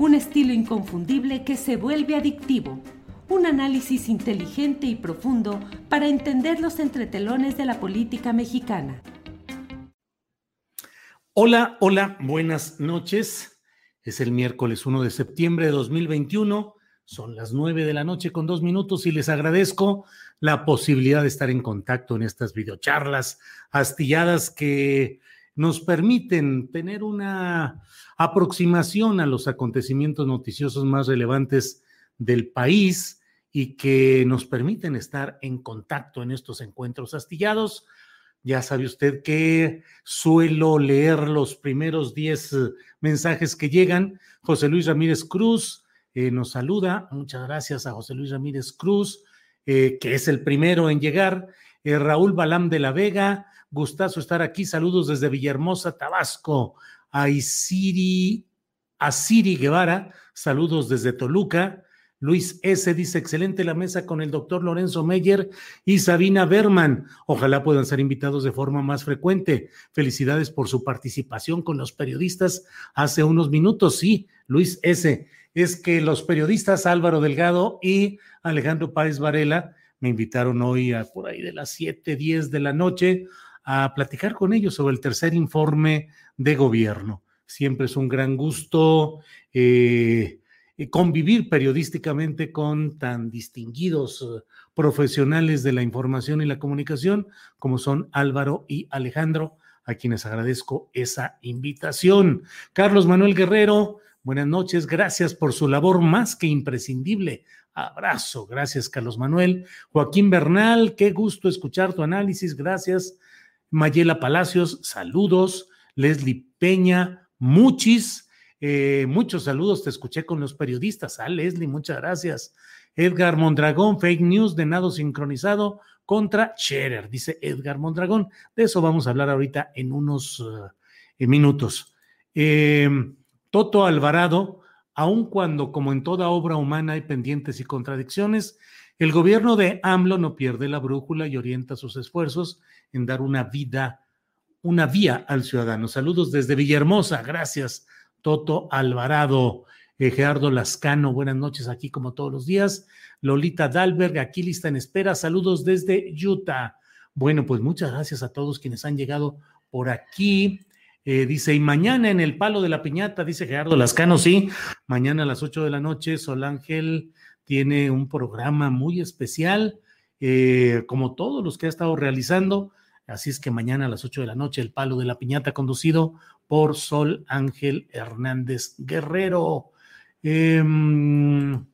un estilo inconfundible que se vuelve adictivo. Un análisis inteligente y profundo para entender los entretelones de la política mexicana. Hola, hola, buenas noches. Es el miércoles 1 de septiembre de 2021. Son las 9 de la noche con dos minutos y les agradezco la posibilidad de estar en contacto en estas videocharlas astilladas que nos permiten tener una aproximación a los acontecimientos noticiosos más relevantes del país y que nos permiten estar en contacto en estos encuentros astillados. Ya sabe usted que suelo leer los primeros 10 mensajes que llegan. José Luis Ramírez Cruz eh, nos saluda. Muchas gracias a José Luis Ramírez Cruz, eh, que es el primero en llegar. Eh, Raúl Balam de la Vega, gustazo estar aquí. Saludos desde Villahermosa, Tabasco. A Isiri, a Siri Guevara, saludos desde Toluca. Luis S. dice, excelente la mesa con el doctor Lorenzo Meyer y Sabina Berman. Ojalá puedan ser invitados de forma más frecuente. Felicidades por su participación con los periodistas hace unos minutos. Sí, Luis S. Es que los periodistas Álvaro Delgado y Alejandro Páez Varela me invitaron hoy a por ahí de las 7, 10 de la noche a platicar con ellos sobre el tercer informe de gobierno. Siempre es un gran gusto. Eh, convivir periodísticamente con tan distinguidos eh, profesionales de la información y la comunicación como son Álvaro y Alejandro, a quienes agradezco esa invitación. Carlos Manuel Guerrero, buenas noches, gracias por su labor más que imprescindible. Abrazo, gracias Carlos Manuel. Joaquín Bernal, qué gusto escuchar tu análisis, gracias. Mayela Palacios, saludos. Leslie Peña, muchis. Eh, muchos saludos, te escuché con los periodistas. Ah, Leslie, muchas gracias. Edgar Mondragón, fake news de nado sincronizado contra Scherer, dice Edgar Mondragón. De eso vamos a hablar ahorita en unos eh, minutos. Em, Toto Alvarado, aun cuando como en toda obra humana hay pendientes y contradicciones, el gobierno de AMLO no pierde la brújula y orienta sus esfuerzos en dar una vida, una vía al ciudadano. Saludos desde Villahermosa, gracias Toto Alvarado, eh, Gerardo Lascano, buenas noches aquí como todos los días. Lolita Dalberg, aquí lista en espera, saludos desde Utah. Bueno, pues muchas gracias a todos quienes han llegado por aquí. Eh, dice, y mañana en el palo de la piñata, dice Gerardo Lascano, sí, mañana a las 8 de la noche, Sol Ángel tiene un programa muy especial, eh, como todos los que ha estado realizando. Así es que mañana a las 8 de la noche, el palo de la piñata conducido por Sol Ángel Hernández Guerrero. Em,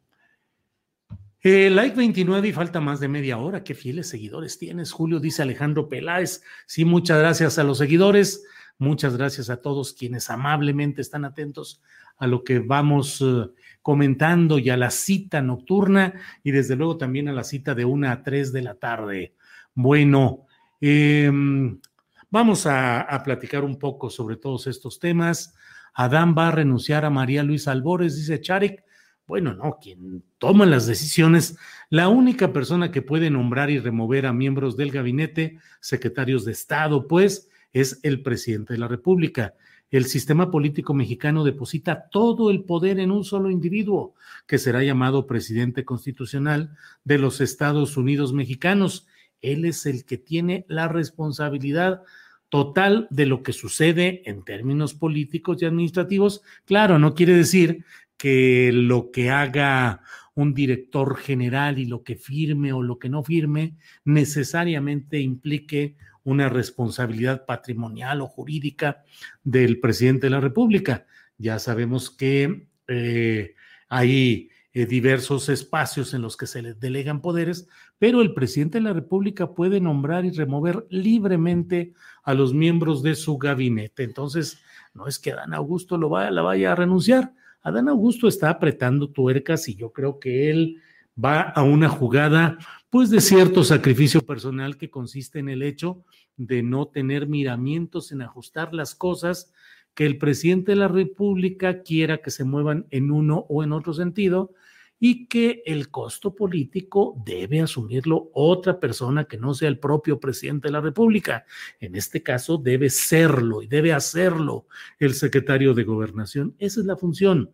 eh, like 29 y falta más de media hora. Qué fieles seguidores tienes, Julio, dice Alejandro Peláez. Sí, muchas gracias a los seguidores. Muchas gracias a todos quienes amablemente están atentos a lo que vamos eh, comentando y a la cita nocturna y desde luego también a la cita de una a tres de la tarde. Bueno, eh, Vamos a, platicar un poco sobre todos estos temas. Adán va a renunciar a María Luisa Albores, dice Charek. Bueno, no, quien toma las decisiones, la única persona que puede nombrar y remover a miembros del gabinete, secretarios de Estado, pues, es el presidente de la República. El sistema político mexicano deposita todo el poder en un solo individuo, que será llamado presidente constitucional de los Estados Unidos mexicanos. Él es el que tiene la responsabilidad total de lo que sucede en términos políticos y administrativos. Claro, no quiere decir que lo que haga un director general y lo que firme o lo que no firme necesariamente implique una responsabilidad patrimonial o jurídica del presidente de la República. Ya sabemos que eh, hay eh, diversos espacios en los que se les delegan poderes, pero el presidente de la República puede nombrar y remover libremente a los miembros de su gabinete. Entonces, no es que Adán Augusto lo vaya, la vaya a renunciar, Adán Augusto está apretando tuercas y yo creo que él va a una jugada pues de cierto sacrificio personal que consiste en el hecho de no tener miramientos en ajustar las cosas que el presidente de la República quiera que se muevan en uno o en otro sentido y que el costo político debe asumirlo otra persona que no sea el propio presidente de la República. En este caso debe serlo y debe hacerlo el secretario de gobernación. Esa es la función.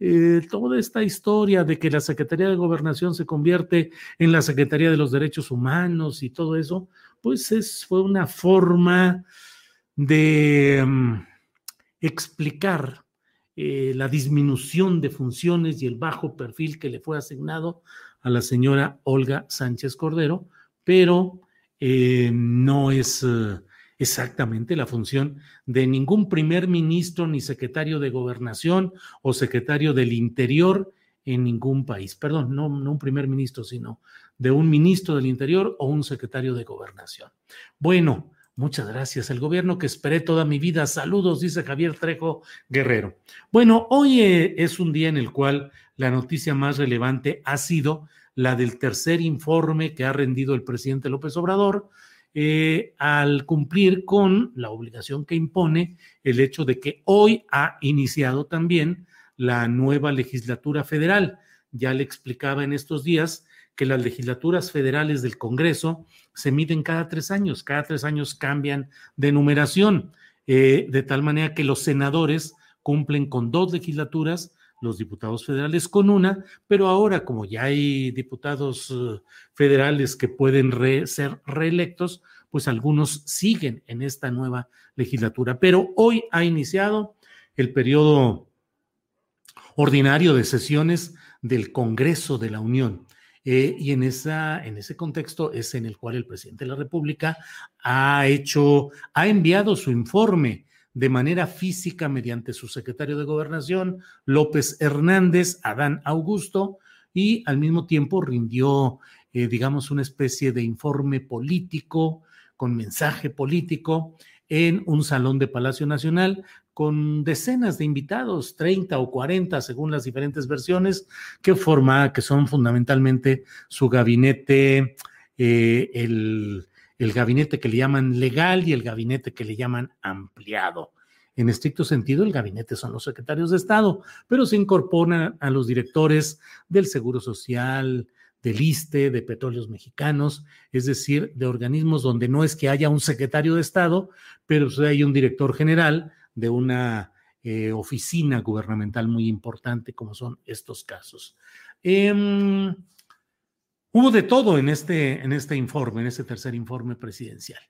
Eh, toda esta historia de que la Secretaría de Gobernación se convierte en la Secretaría de los Derechos Humanos y todo eso, pues es, fue una forma de mm, explicar eh, la disminución de funciones y el bajo perfil que le fue asignado a la señora Olga Sánchez Cordero, pero eh, no es exactamente la función de ningún primer ministro ni secretario de gobernación o secretario del interior en ningún país. Perdón, no, un primer ministro, sino de un ministro del interior o un secretario de gobernación. Bueno, Muchas gracias. El gobierno que esperé toda mi vida. Saludos, dice Javier Trejo Guerrero. Bueno, hoy eh, es un día en el cual la noticia más relevante ha sido la del tercer informe que ha rendido el presidente López Obrador eh, al cumplir con la obligación que impone el hecho de que hoy ha iniciado también la nueva legislatura federal. Ya le explicaba en estos días que las legislaturas federales del Congreso se miden cada tres años, cada tres años cambian de numeración, eh, de tal manera que los senadores cumplen con dos legislaturas, los diputados federales con una, pero ahora como ya hay diputados eh, federales que pueden ser reelectos, pues algunos siguen en esta nueva legislatura. Pero hoy ha iniciado el periodo ordinario de sesiones del Congreso de la Unión. Eh, y en, esa, en ese contexto es en el cual el presidente de la República ha hecho, ha enviado su informe de manera física mediante su secretario de Gobernación, López Hernández, Adán Augusto, y al mismo tiempo rindió, eh, digamos, una especie de informe político con mensaje político en un salón de Palacio Nacional con decenas de invitados, 30 o 40 según las diferentes versiones, que forma, que son fundamentalmente su gabinete, eh, el, el gabinete que le llaman legal y el gabinete que le llaman ampliado. En estricto sentido, el gabinete son los secretarios de Estado, pero se incorporan a los directores del Seguro Social, del ISTE, de Petróleos Mexicanos, es decir, de organismos donde no es que haya un secretario de Estado, pero hay un director general de una eh, oficina gubernamental muy importante como son estos casos. Em, hubo de todo en este, en este informe, en este tercer informe presidencial.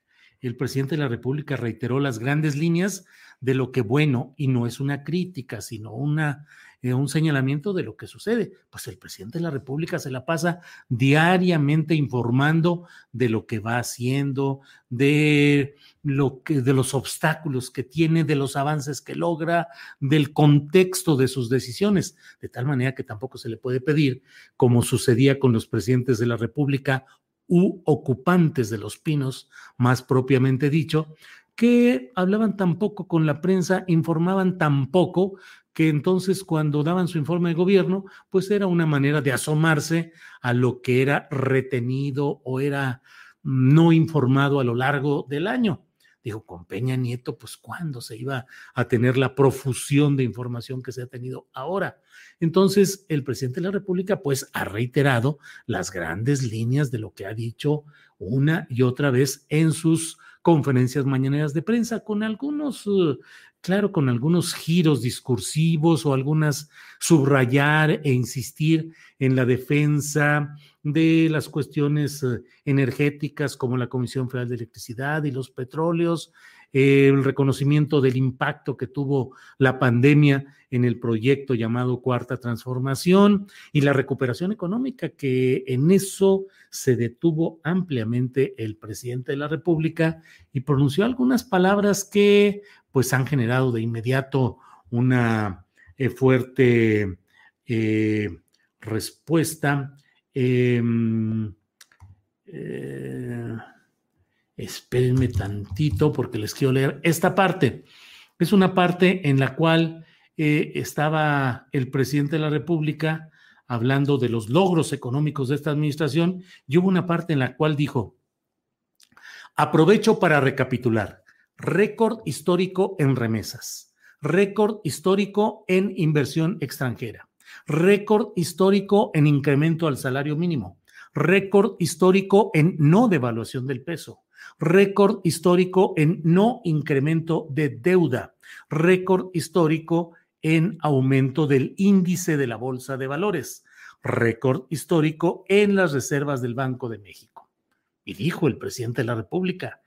El presidente de la República reiteró las grandes líneas de lo que bueno, y no es una crítica, sino una eh, un señalamiento de lo que sucede. Pues el presidente de la República se la pasa diariamente informando de lo que va haciendo, de lo que, de los obstáculos que tiene, de los avances que logra, del contexto de sus decisiones, de tal manera que tampoco se le puede pedir, como sucedía con los presidentes de la República u ocupantes de los pinos, más propiamente dicho, que hablaban tan poco con la prensa, informaban tan poco, que entonces cuando daban su informe de gobierno, pues era una manera de asomarse a lo que era retenido o era no informado a lo largo del año. Dijo, con Peña Nieto, pues cuándo se iba a tener la profusión de información que se ha tenido ahora. Entonces, el presidente de la República, pues, ha reiterado las grandes líneas de lo que ha dicho una y otra vez en sus conferencias mañaneras de prensa con algunos, eh, claro, con algunos giros discursivos o algunas subrayar e insistir en la defensa de las cuestiones eh, energéticas como la Comisión Federal de Electricidad y los petróleos, el reconocimiento del impacto que tuvo la pandemia en el proyecto llamado Cuarta Transformación y la recuperación económica, que en eso se detuvo ampliamente el presidente de la República y pronunció algunas palabras que pues han generado de inmediato una eh, fuerte eh, respuesta. Em, eh, Espérenme tantito porque les quiero leer esta parte. Es una parte en la cual eh, estaba el presidente de la República hablando de los logros económicos de esta administración y hubo una parte en la cual dijo, aprovecho para recapitular, récord histórico en remesas, récord histórico en inversión extranjera, récord histórico en incremento al salario mínimo, récord histórico en no devaluación del peso, récord histórico en no incremento de deuda, récord histórico en aumento del índice de la Bolsa de Valores, récord histórico en las reservas del Banco de México. Y dijo el presidente de la República,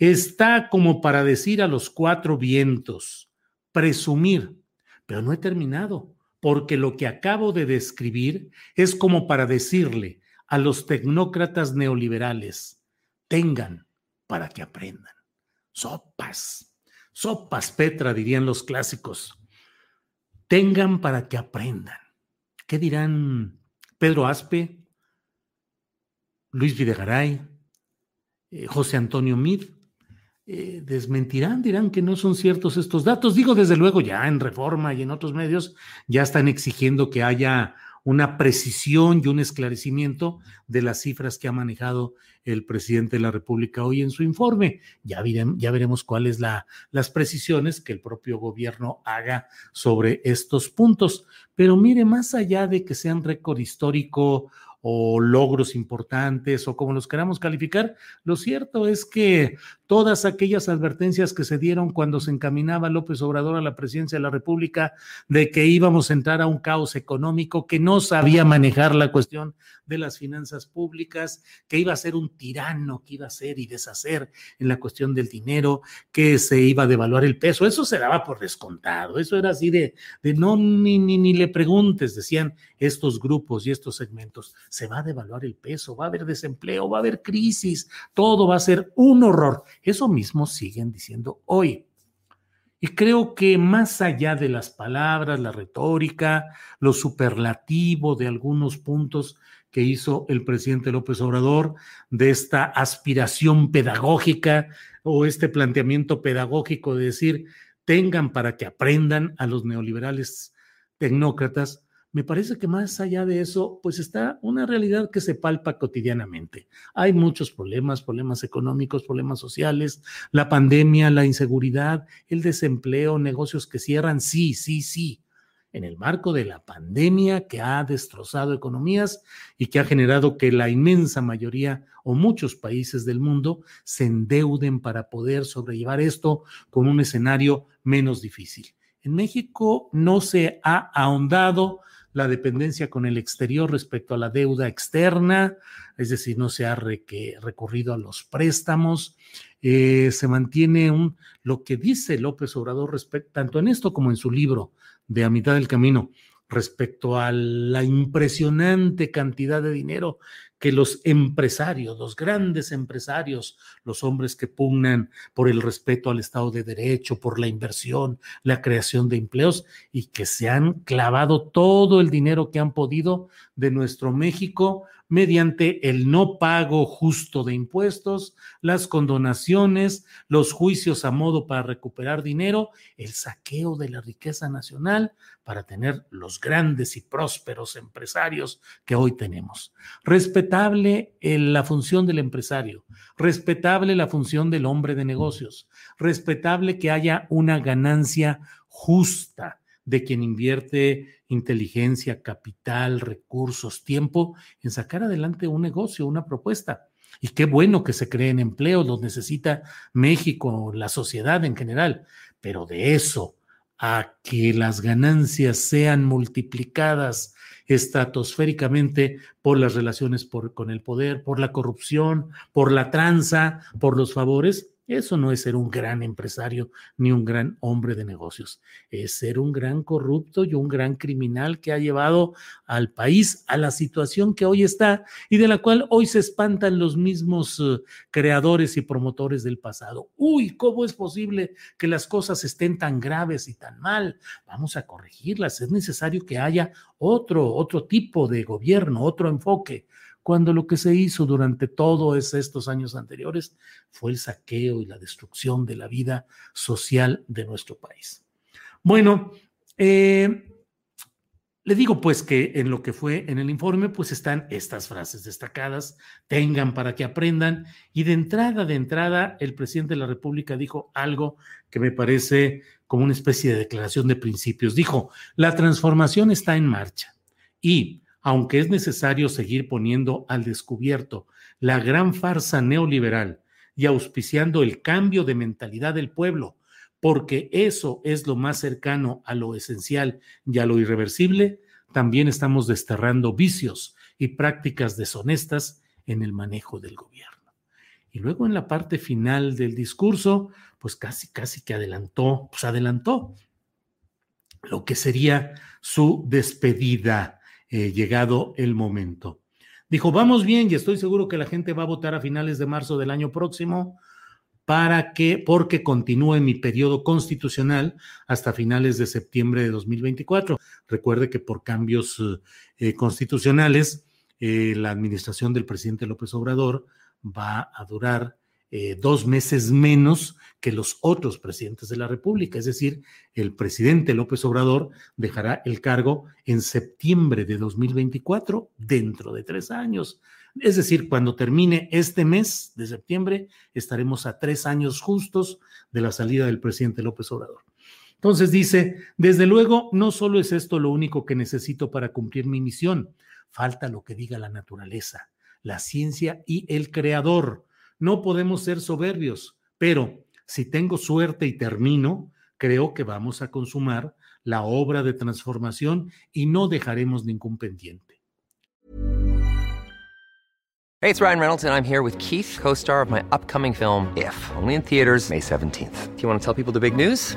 está como para decir a los cuatro vientos, presumir, pero no he terminado, porque lo que acabo de describir es como para decirle a los tecnócratas neoliberales, tengan para que aprendan. Sopas, sopas Petra, dirían los clásicos. Tengan para que aprendan. ¿Qué dirán Pedro Aspe, Luis Videgaray, eh, José Antonio Mid? Eh, desmentirán, dirán que no son ciertos estos datos. Digo, desde luego, ya en Reforma y en otros medios ya están exigiendo que haya una precisión y un esclarecimiento de las cifras que ha manejado el presidente de la República hoy en su informe. Ya, veremos cuáles la, las precisiones que el propio gobierno haga sobre estos puntos. Pero mire, más allá de que sean récord histórico o logros importantes o como los queramos calificar, lo cierto es que todas aquellas advertencias que se dieron cuando se encaminaba López Obrador a la presidencia de la República de que íbamos a entrar a un caos económico, que no sabía manejar la cuestión de las finanzas públicas, que iba a ser un tirano, que iba a ser y deshacer en la cuestión del dinero, que se iba a devaluar el peso, eso se daba por descontado, eso era así de, de no, ni, ni, ni le preguntes, decían estos grupos y estos segmentos, se va a devaluar el peso, va a haber desempleo, va a haber crisis, todo va a ser un horror. Eso mismo siguen diciendo hoy. Y creo que más allá de las palabras, la retórica, lo superlativo de algunos puntos que hizo el presidente López Obrador, de esta aspiración pedagógica o este planteamiento pedagógico de decir, tengan para que aprendan a los neoliberales tecnócratas, me parece que más allá de eso, pues está una realidad que se palpa cotidianamente. Hay muchos problemas, problemas económicos, problemas sociales, la pandemia, la inseguridad, el desempleo, negocios que cierran, sí, sí, sí. En el marco de la pandemia que ha destrozado economías y que ha generado que la inmensa mayoría o muchos países del mundo se endeuden para poder sobrellevar esto con un escenario menos difícil. En México no se ha ahondado la dependencia con el exterior respecto a la deuda externa, es decir, no se ha recurrido a los préstamos, eh, se mantiene un, lo que dice López Obrador respecto, tanto en esto como en su libro de A mitad del camino, respecto a la impresionante cantidad de dinero que los empresarios, los grandes empresarios, los hombres que pugnan por el respeto al Estado de Derecho, por la inversión, la creación de empleos y que se han clavado todo el dinero que han podido de nuestro México mediante el no pago justo de impuestos, las condonaciones, los juicios a modo para recuperar dinero, el saqueo de la riqueza nacional para tener los grandes y prósperos empresarios que hoy tenemos. Respetable la función del empresario, respetable la función del hombre de negocios, respetable que haya una ganancia justa de quien invierte inteligencia, capital, recursos, tiempo en sacar adelante un negocio, una propuesta. y qué bueno que se creen empleos, los necesita México, la sociedad en general, pero de eso a que las ganancias sean multiplicadas estratosféricamente por las relaciones con el poder, por la corrupción, por la tranza, por los favores, eso no es ser un gran empresario ni un gran hombre de negocios, es ser un gran corrupto y un gran criminal que ha llevado al país a la situación que hoy está y de la cual hoy se espantan los mismos eh, creadores y promotores del pasado. Uy, ¿cómo es posible que las cosas estén tan graves y tan mal? Vamos a corregirlas, es necesario que haya otro, otro tipo de gobierno, otro enfoque cuando lo que se hizo durante todos estos años anteriores fue el saqueo y la destrucción de la vida social de nuestro país. Bueno, eh, le digo pues que en lo que fue en el informe pues están estas frases destacadas, tengan para que aprendan y de entrada, de entrada, el presidente de la República dijo algo que me parece como una especie de declaración de principios. Dijo, la transformación está en marcha y aunque es necesario seguir poniendo al descubierto la gran farsa neoliberal y auspiciando el cambio de mentalidad del pueblo, porque eso es lo más cercano a lo esencial y a lo irreversible, también estamos desterrando vicios y prácticas deshonestas en el manejo del gobierno. Y luego en la parte final del discurso, pues casi, casi que adelantó, pues adelantó lo que sería su despedida eh, llegado el momento. Dijo, vamos bien y estoy seguro que la gente va a votar a finales de marzo del año próximo para que, porque continúe mi periodo constitucional hasta finales de septiembre de 2024. Recuerde que por cambios eh, constitucionales, eh, la administración del presidente López Obrador va a durar eh, dos meses menos que los otros presidentes de la República. Es decir, el presidente López Obrador dejará el cargo en septiembre de 2024, dentro de tres años. Es decir, cuando termine este mes de septiembre, estaremos a tres años justos de la salida del presidente López Obrador. Entonces dice, desde luego, no solo es esto lo único que necesito para cumplir mi misión, falta lo que diga la naturaleza, la ciencia y el creador no podemos ser soberbios, pero si tengo suerte y termino, creo que vamos a consumar la obra de transformación y no dejaremos ningún pendiente. Hey, it's Ryan Reynolds and I'm here with Keith, co-star of my upcoming film If, only in theaters May 17th. Do you want to tell people the big news?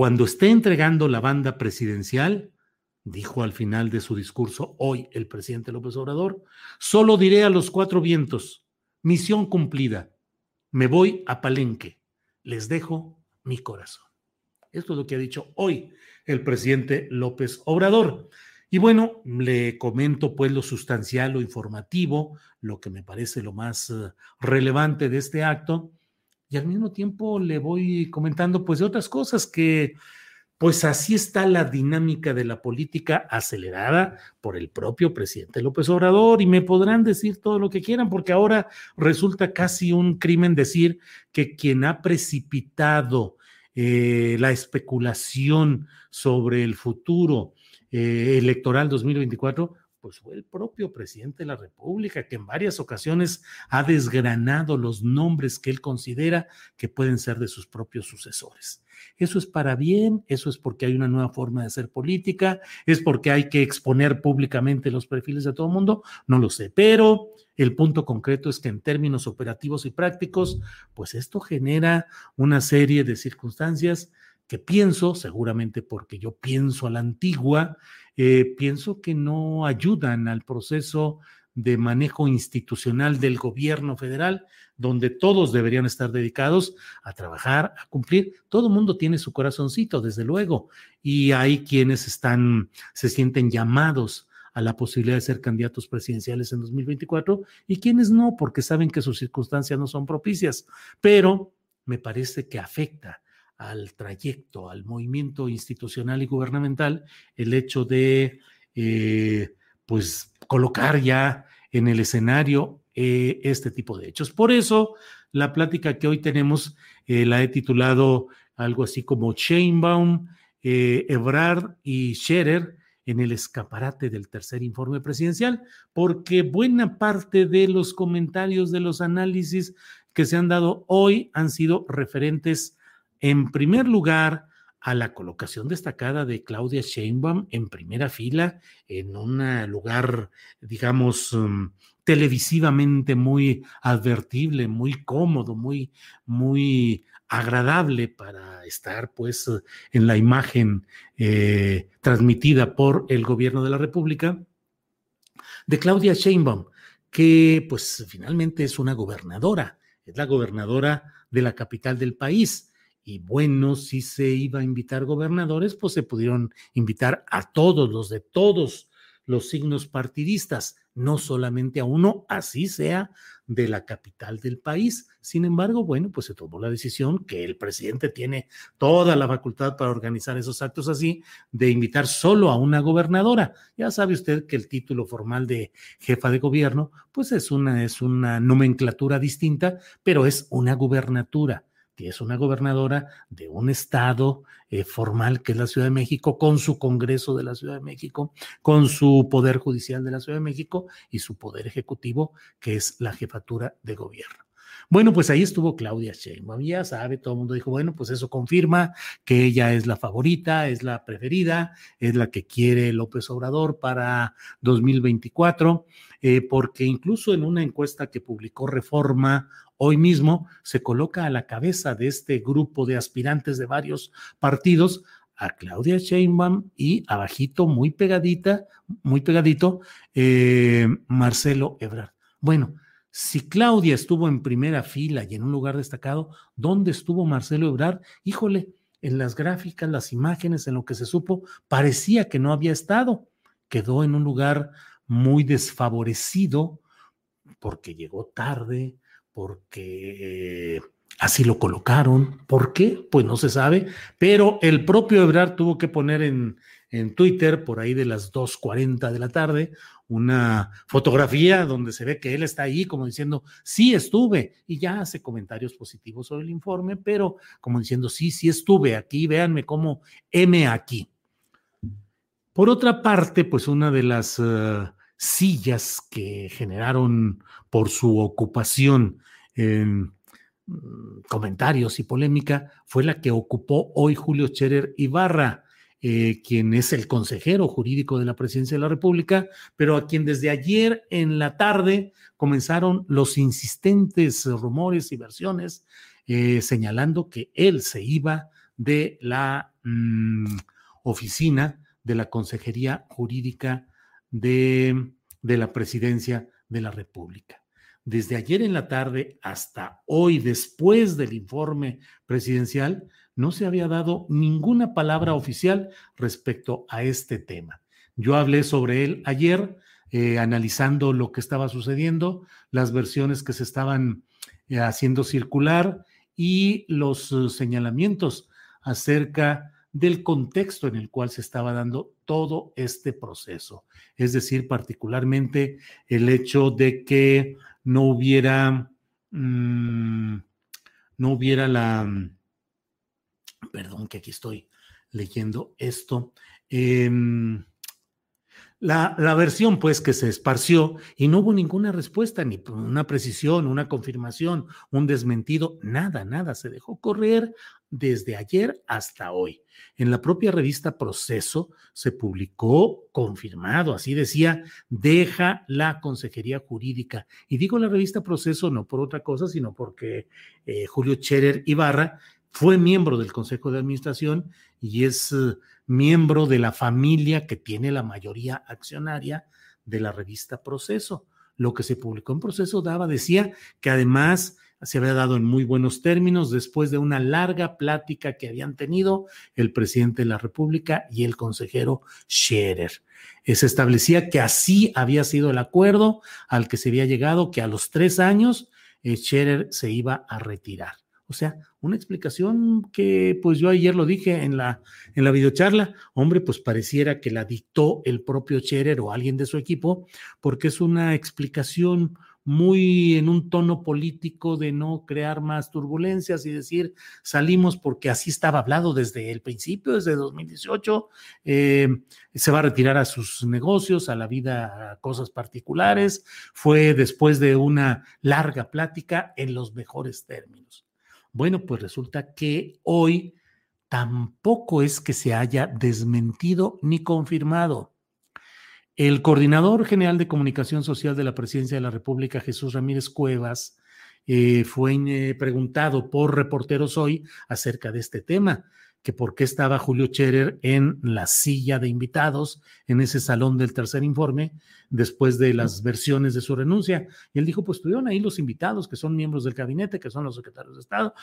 Cuando esté entregando la banda presidencial, dijo al final de su discurso hoy el presidente López Obrador, solo diré a los cuatro vientos, misión cumplida, me voy a Palenque, les dejo mi corazón. Esto es lo que ha dicho hoy el presidente López Obrador. Y bueno, le comento pues lo sustancial, lo informativo, lo que me parece lo más eh, relevante de este acto y al mismo tiempo le voy comentando pues de otras cosas que pues así está la dinámica de la política acelerada por el propio presidente López Obrador y me podrán decir todo lo que quieran porque ahora resulta casi un crimen decir que quien ha precipitado eh, la especulación sobre el futuro eh, electoral 2024 pues fue el propio presidente de la República que en varias ocasiones ha desgranado los nombres que él considera que pueden ser de sus propios sucesores. Eso es para bien, eso es porque hay una nueva forma de hacer política, es porque hay que exponer públicamente los perfiles de todo el mundo, no lo sé, pero el punto concreto es que en términos operativos y prácticos, pues esto genera una serie de circunstancias que pienso, seguramente porque yo pienso a la antigua, eh, pienso que no ayudan al proceso de manejo institucional del gobierno federal, donde todos deberían estar dedicados a trabajar, a cumplir. Todo el mundo tiene su corazoncito, desde luego, y hay quienes están, se sienten llamados a la posibilidad de ser candidatos presidenciales en 2024 y quienes no, porque saben que sus circunstancias no son propicias. Pero me parece que afecta al trayecto, al movimiento institucional y gubernamental, el hecho de, eh, pues, colocar ya en el escenario eh, este tipo de hechos. Por eso, la plática que hoy tenemos eh, la he titulado algo así como Sheinbaum, Ebrard y Scherer en el escaparate del tercer informe presidencial, porque buena parte de los comentarios, de los análisis que se han dado hoy han sido referentes en primer lugar, a la colocación destacada de Claudia Sheinbaum en primera fila, en un lugar, digamos, um, televisivamente muy advertible, muy cómodo, muy, muy agradable para estar, pues, en la imagen eh, transmitida por el gobierno de la República, de Claudia Sheinbaum, que, pues, finalmente es una gobernadora, es la gobernadora de la capital del país y bueno, si se iba a invitar gobernadores, pues se pudieron invitar a todos los de todos los signos partidistas, no solamente a uno, así sea de la capital del país. Sin embargo, bueno, pues se tomó la decisión que el presidente tiene toda la facultad para organizar esos actos así, de invitar solo a una gobernadora. Ya sabe usted que el título formal de jefa de gobierno, pues es una, es una nomenclatura distinta, pero es una gubernatura es una gobernadora de un estado eh, formal que es la Ciudad de México, con su Congreso de la Ciudad de México, con su Poder Judicial de la Ciudad de México y su Poder Ejecutivo, que es la jefatura de gobierno. Bueno, pues ahí estuvo Claudia Sheinbaum, ya sabe, todo el mundo dijo, bueno, pues eso confirma que ella es la favorita, es la preferida, es la que quiere López Obrador para 2024, eh, porque incluso en una encuesta que publicó Reforma hoy mismo se coloca a la cabeza de este grupo de aspirantes de varios partidos a Claudia Sheinbaum y abajito, muy pegadita, muy pegadito, eh, Marcelo Ebrard. Bueno, si Claudia estuvo en primera fila y en un lugar destacado, ¿dónde estuvo Marcelo Ebrard? Híjole, en las gráficas, las imágenes, en lo que se supo, parecía que no había estado. Quedó en un lugar muy desfavorecido porque llegó tarde, porque así lo colocaron. ¿Por qué? Pues no se sabe, pero el propio Ebrard tuvo que poner en, en Twitter, por ahí de las 2.40 de la tarde, una fotografía donde se ve que él está ahí como diciendo, sí estuve, y ya hace comentarios positivos sobre el informe, pero como diciendo, sí, sí estuve aquí, véanme cómo M aquí. Por otra parte, pues una de las uh, sillas que generaron por su ocupación mm, comentarios y polémica fue la que ocupó hoy Julio Scherer Ibarra, eh, quien es el consejero jurídico de la presidencia de la República, pero a quien desde ayer en la tarde comenzaron los insistentes rumores y versiones eh, señalando que él se iba de la mm, oficina de la Consejería Jurídica de, de la Presidencia de la República. Desde ayer en la tarde hasta hoy, después del informe presidencial, no se había dado ninguna palabra oficial respecto a este tema. Yo hablé sobre él ayer, eh, analizando lo que estaba sucediendo, las versiones que se estaban eh, haciendo circular y los uh, señalamientos acerca del contexto en el cual se estaba dando todo este proceso. Es decir, particularmente el hecho de que no hubiera, mm, no hubiera la, perdón que aquí estoy leyendo esto, em, La, versión, pues, que se esparció y no hubo ninguna respuesta, ni una precisión, una confirmación, un desmentido, nada, nada. Se dejó correr desde ayer hasta hoy. En la propia revista Proceso se publicó confirmado, así decía, deja la Consejería Jurídica. Y digo la revista Proceso no por otra cosa, sino porque eh, Julio Scherer Ibarra fue miembro del Consejo de Administración y es uh, miembro de la familia que tiene la mayoría accionaria de la revista Proceso. Lo que se publicó en Proceso daba, decía que además se había dado en muy buenos términos después de una larga plática que habían tenido el presidente de la República y el consejero Scherer. Eh, se establecía que así había sido el acuerdo al que se había llegado, que a los tres años eh, Scherer se iba a retirar. O sea, una explicación que pues yo ayer lo dije en la, en la videocharla, hombre, pues pareciera que la dictó el propio Scherer o alguien de su equipo, porque es una explicación muy en un tono político de no crear más turbulencias y decir salimos porque así estaba hablado desde el principio, desde 2018, eh, se va a retirar a sus negocios, a la vida, a cosas particulares, fue después de una larga plática en los mejores términos. Bueno, pues resulta que hoy tampoco es que se haya desmentido ni confirmado. El coordinador general de comunicación social de la Presidencia de la República, Jesús Ramírez Cuevas, eh, fue eh, preguntado por reporteros hoy acerca de este tema, que por qué estaba Julio Scherer en la silla de invitados en ese salón del tercer informe después de las versiones de su renuncia. Y él dijo, pues estuvieron ahí los invitados, que son miembros del gabinete, que son los secretarios de Estado,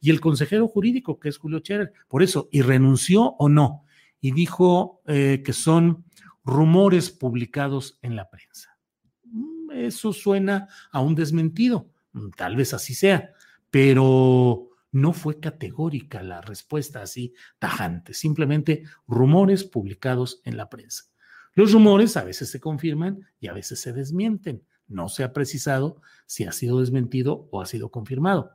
y el consejero jurídico, que es Julio Scherer. Por eso, ¿y renunció o no? Y dijo eh, que son rumores publicados en la prensa. Mm, eso suena a un desmentido, mm, tal vez así sea, pero no fue categórica la respuesta así tajante, simplemente rumores publicados en la prensa. Los rumores a veces se confirman y a veces se desmienten. No se ha precisado si ha sido desmentido o ha sido confirmado.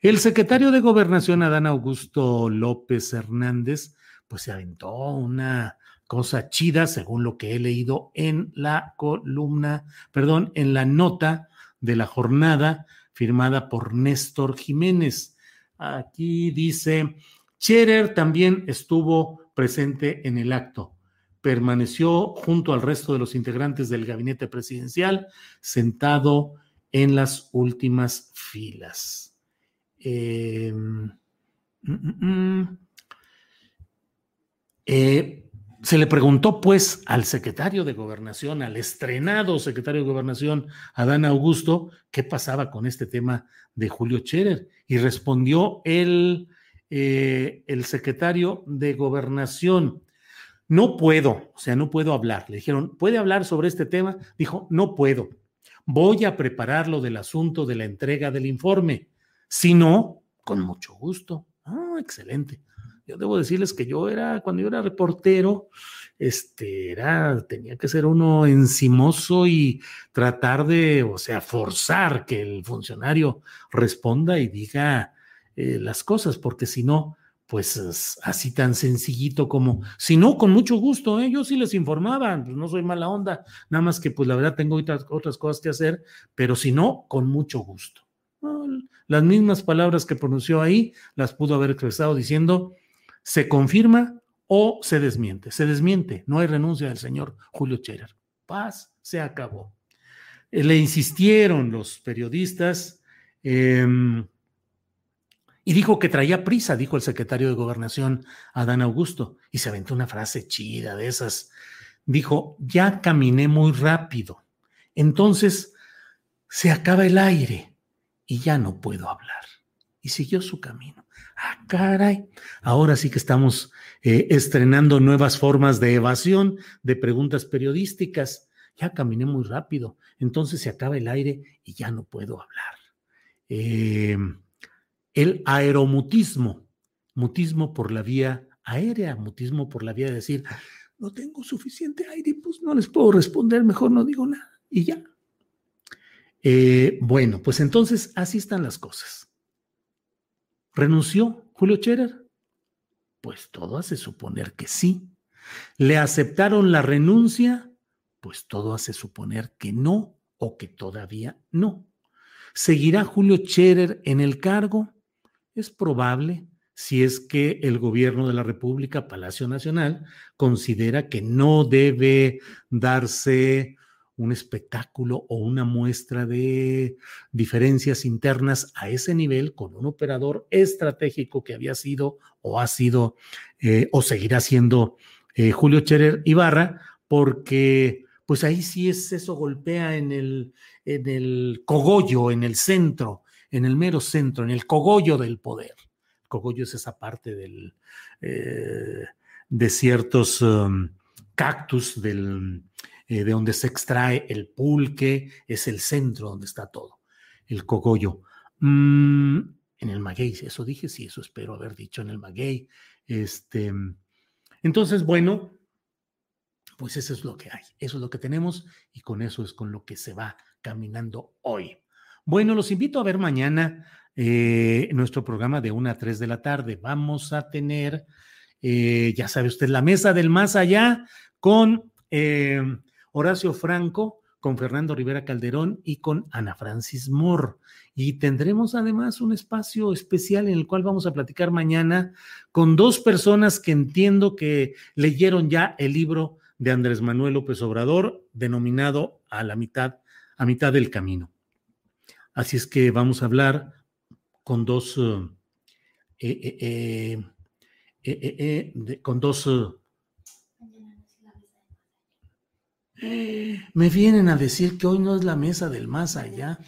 El secretario de Gobernación, Adán Augusto López Hernández, pues se aventó una cosa chida, según lo que he leído en la columna, perdón, en la nota de la jornada firmada por Néstor Jiménez. Aquí dice, Scherer también estuvo presente en el acto. Permaneció junto al resto de los integrantes del gabinete presidencial, sentado en las últimas filas. Eh, mm, mm, mm. Eh, se le preguntó pues al secretario de gobernación, al estrenado secretario de gobernación, Adán Augusto, qué pasaba con este tema de Julio Scherer. Y respondió el, eh, el secretario de gobernación, no puedo, o sea, no puedo hablar. Le dijeron, ¿puede hablar sobre este tema? Dijo, no puedo. Voy a preparar lo del asunto de la entrega del informe. Si no, con mucho gusto. Ah, excelente. Yo debo decirles que yo era, cuando yo era reportero, este, era, tenía que ser uno encimoso y tratar de, o sea, forzar que el funcionario responda y diga eh, las cosas, porque si no, pues así tan sencillito como, si no, con mucho gusto, ¿eh? yo sí les informaba, pues no soy mala onda, nada más que pues la verdad tengo otras, otras cosas que hacer, pero si no, con mucho gusto. las mismas palabras que pronunció ahí las pudo haber expresado diciendo, se confirma o se desmiente. Se desmiente, no hay renuncia del señor Julio Scherer. Paz, se acabó. Eh, le insistieron los periodistas em, y dijo que traía prisa, dijo el secretario de Gobernación, Adán Augusto, y se aventó una frase chida de esas. Dijo, ya caminé muy rápido, entonces se acaba el aire y ya no puedo hablar. Y siguió su camino. Ah, caray. Ahora sí que estamos eh, estrenando nuevas formas de evasión de preguntas periodísticas. Ya caminé muy rápido, entonces se acaba el aire y ya no puedo hablar. Eh, el aeromutismo, mutismo por la vía aérea, mutismo por la vía de decir, no tengo suficiente aire, pues no les puedo responder, mejor no digo nada y ya. Eh, bueno, pues entonces así están las cosas. ¿Renunció Julio Scherer? Pues todo hace suponer que sí. ¿Le aceptaron la renuncia? Pues todo hace suponer que no o que todavía no. ¿Seguirá Julio Scherer en el cargo? Es probable si es que el gobierno de la República, Palacio Nacional, considera que no debe darse un espectáculo o una muestra de diferencias internas a ese nivel con un operador estratégico que había sido o ha sido eh, o seguirá siendo eh, Julio Cherer Ibarra, porque pues ahí sí es eso golpea en el, en el cogollo, en el centro, en el mero centro, en el cogollo del poder. El cogollo es esa parte del, eh, de ciertos um, cactus del, eh, de donde se extrae el pulque, es el centro donde está todo, el cogollo. Mm, en el maguey, eso dije, sí, eso espero haber dicho en el maguey. Este, entonces, bueno, pues eso es lo que hay, eso es lo que tenemos y con eso es con lo que se va caminando hoy. Bueno, los invito a ver mañana eh, nuestro programa de 1 a 3 de la tarde. Vamos a tener, eh, ya sabe usted, la mesa del más allá con Horacio Franco, con Fernando Rivera Calderón y con Ana Francis Moore. Y tendremos además un espacio especial en el cual vamos a platicar mañana con dos personas que entiendo que leyeron ya el libro de Andrés Manuel López Obrador, denominado A la mitad, a mitad del camino. Así es que vamos a hablar con dos, eh, eh, eh, con dos Me vienen a decir que hoy no es la mesa del más allá.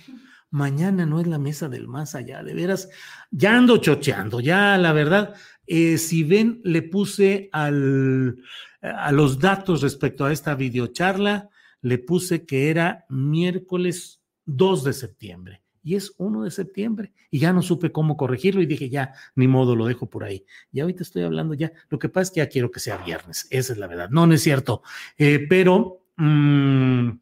Mañana no es la mesa del más allá. De veras, ya ando chocheando. Ya, la verdad, eh, si ven, le puse a los datos respecto a esta videocharla, le puse que era miércoles 2 de septiembre y es 1 de septiembre y ya no supe cómo corregirlo y dije ya, ni modo, lo dejo por ahí. Y ahorita estoy hablando ya, lo que pasa es que ya quiero que sea viernes, esa es la verdad, no, no es cierto, eh, pero Mm,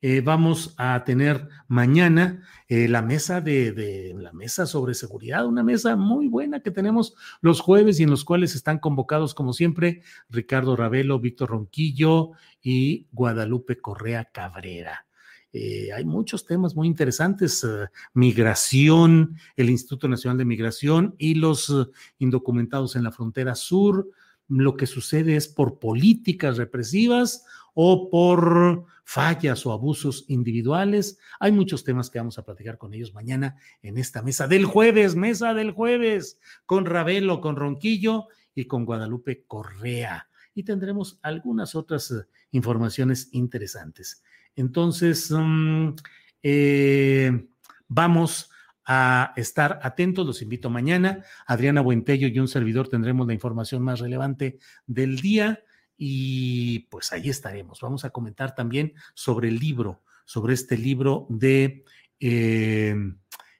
eh, vamos a tener mañana eh, la mesa de, la mesa sobre seguridad, una mesa muy buena que tenemos los jueves y en los cuales están convocados, como siempre, Ricardo Ravelo, Víctor Ronquillo y Guadalupe Correa Cabrera. Eh, hay muchos temas muy interesantes, migración, el Instituto Nacional de Migración y los indocumentados en la frontera sur. Lo que sucede es por políticas represivas o por fallas o abusos individuales. Hay muchos temas que vamos a platicar con ellos mañana en esta mesa del jueves, mesa del jueves, con Ravelo, con Ronquillo y con Guadalupe Correa. Y tendremos algunas otras eh, informaciones interesantes. Entonces, mm, eh, vamos a estar atentos. Los invito mañana. Adriana Buentello y un servidor tendremos la información más relevante del día y pues ahí estaremos. Vamos a comentar también sobre el libro, sobre este libro de, eh,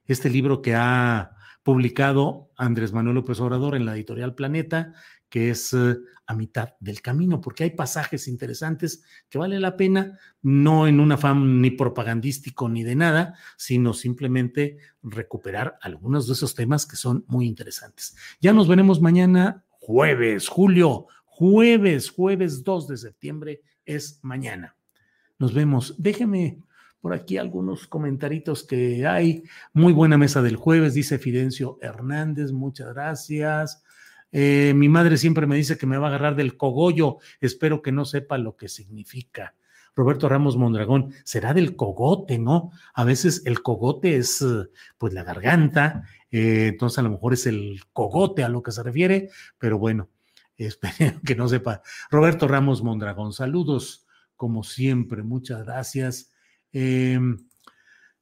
este libro que ha publicado Andrés Manuel López Obrador en la editorial Planeta, que es eh, a mitad del camino, porque hay pasajes interesantes que vale la pena, no en un afán ni propagandístico ni de nada, sino simplemente recuperar algunos de esos temas que son muy interesantes. Ya nos veremos mañana jueves, Julio, Jueves, jueves 2 de septiembre es mañana. Nos vemos. Déjeme por aquí algunos comentaritos que hay. Muy buena mesa del jueves, dice Fidencio Hernández. Muchas gracias. Eh, mi madre siempre me dice que me va a agarrar del cogollo. Espero que no sepa lo que significa. Roberto Ramos Mondragón, será del cogote, ¿no? A veces el cogote es pues la garganta, eh, entonces a lo mejor es el cogote a lo que se refiere, pero bueno, Espero que no sepa. Roberto Ramos Mondragón, saludos como siempre, muchas gracias. Em,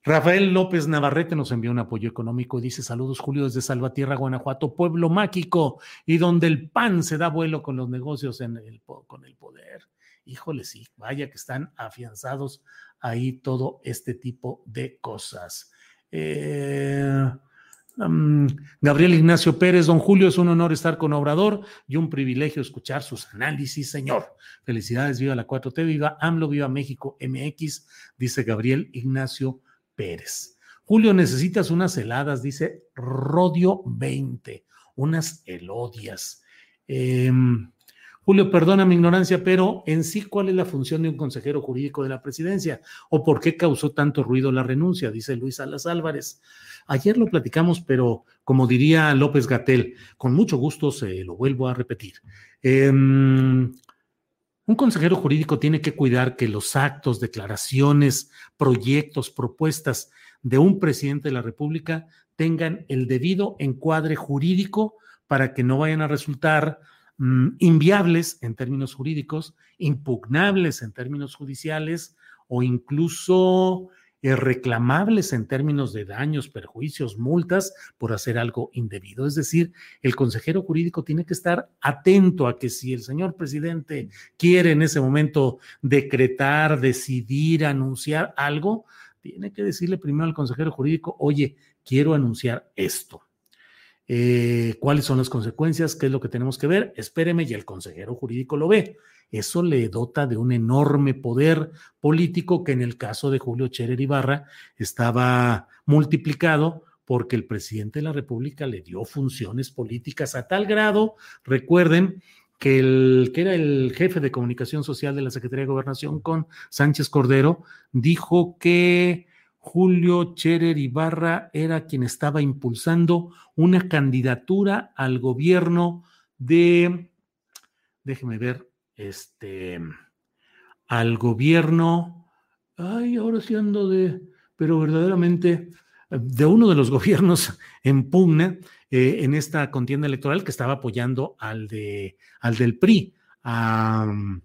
Rafael López Navarrete nos envió un apoyo económico y dice saludos Julio desde Salvatierra, Guanajuato, pueblo mágico y donde el pan se da vuelo con los negocios en el, con el poder. Híjole, sí, vaya que están afianzados ahí todo este tipo de cosas. Eh, Gabriel Ignacio Pérez, don Julio, es un honor estar con Obrador y un privilegio escuchar sus análisis, señor. Felicidades, viva la 4T, viva AMLO, viva México MX, dice Gabriel Ignacio Pérez. Julio, necesitas unas heladas, dice Rodio 20, unas elodias. Em, Julio, perdona mi ignorancia, pero en sí, ¿cuál es la función de un consejero jurídico de la presidencia? ¿O por qué causó tanto ruido la renuncia? Dice Luis Salas Álvarez. Ayer lo platicamos, pero como diría López Gatel, con mucho gusto se lo vuelvo a repetir. Em, un consejero jurídico tiene que cuidar que los actos, declaraciones, proyectos, propuestas de un presidente de la República tengan el debido encuadre jurídico para que no vayan a resultar mm, inviables en términos jurídicos, impugnables en términos judiciales o incluso reclamables en términos de daños, perjuicios, multas por hacer algo indebido. Es decir, el consejero jurídico tiene que estar atento a que si el señor presidente quiere en ese momento decretar, decidir, anunciar algo, tiene que decirle primero al consejero jurídico, oye, quiero anunciar esto. Eh, ¿Cuáles son las consecuencias? ¿Qué es lo que tenemos que ver? Espéreme y el consejero jurídico lo ve. Eso le dota de un enorme poder político que en el caso de Julio Cherer Ibarra estaba multiplicado porque el presidente de la República le dio funciones políticas a tal grado, recuerden, que el que era el jefe de comunicación social de la Secretaría de Gobernación con Sánchez Cordero, dijo que Julio Cherer Ibarra era quien estaba impulsando una candidatura al gobierno de, déjeme ver, este, al gobierno, ay, ahora sí ando de, pero verdaderamente de uno de los gobiernos en pugna eh, en esta contienda electoral que estaba apoyando al, de, al del PRI, al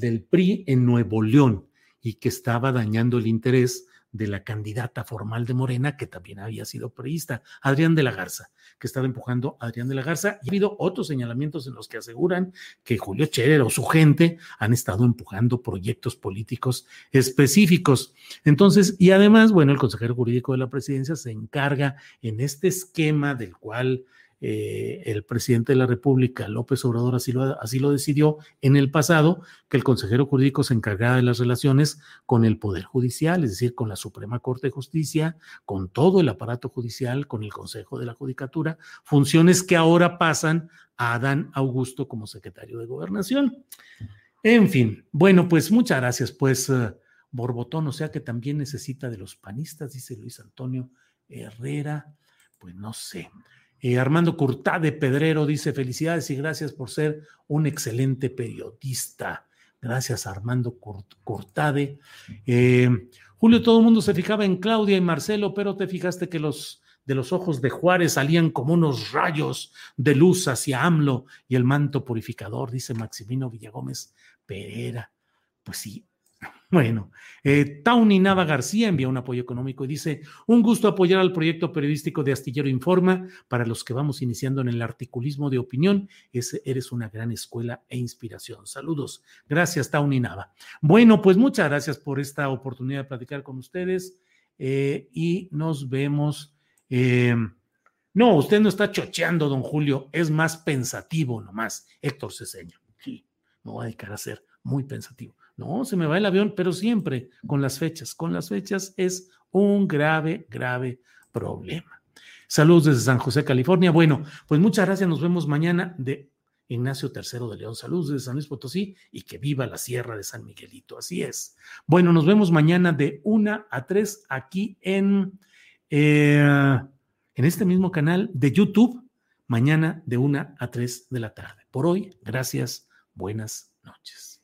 del PRI en Nuevo León y que estaba dañando el interés de la candidata formal de Morena, que también había sido priista, Adrián de la Garza, que estaba empujando a Adrián de la Garza. Y ha habido otros señalamientos en los que aseguran que Julio Scherer o su gente han estado empujando proyectos políticos específicos. Entonces, y además, bueno, el consejero jurídico de la presidencia se encarga en este esquema del cual eh, el presidente de la República, López Obrador, así lo, decidió en el pasado, que el consejero jurídico se encargara de las relaciones con el Poder Judicial, es decir, con la Suprema Corte de Justicia, con todo el aparato judicial, con el Consejo de la Judicatura, funciones que ahora pasan a Adán Augusto como secretario de Gobernación. En fin, bueno, pues muchas gracias, pues uh, Borbotón, o sea que también necesita de los panistas, dice Luis Antonio Herrera, pues no sé. Eh, Armando Curtade Pedrero dice felicidades y gracias por ser un excelente periodista. Gracias Armando Curtade. Eh, Julio, todo el mundo se fijaba en Claudia y Marcelo, pero te fijaste que los de los ojos de Juárez salían como unos rayos de luz hacia AMLO y el manto purificador, dice Maximino Villagómez Pereira. Pues sí, bueno, eh, Tauny Nava García envía un apoyo económico y dice, un gusto apoyar al proyecto periodístico de Astillero Informa. Para los que vamos iniciando en el articulismo de opinión, eres una gran escuela e inspiración. Saludos. Gracias, Tauny Nava. Bueno, pues muchas gracias por esta oportunidad de platicar con ustedes eh, y nos vemos. Eh, no, usted no está chocheando, don Julio, es más pensativo nomás, Héctor Ceseño. Sí, a dedicar a ser muy pensativo. No, se me va el avión, pero siempre con las fechas. Con las fechas es un grave, grave problema. Saludos desde San José, California. Bueno, pues muchas gracias. Nos vemos mañana de Ignacio III de León. Saludos desde San Luis Potosí y que viva la Sierra de San Miguelito. Así es. Bueno, nos vemos mañana de una a tres aquí en, eh, en este mismo canal de YouTube. Mañana de una a tres de la tarde. Por hoy, gracias. Buenas noches.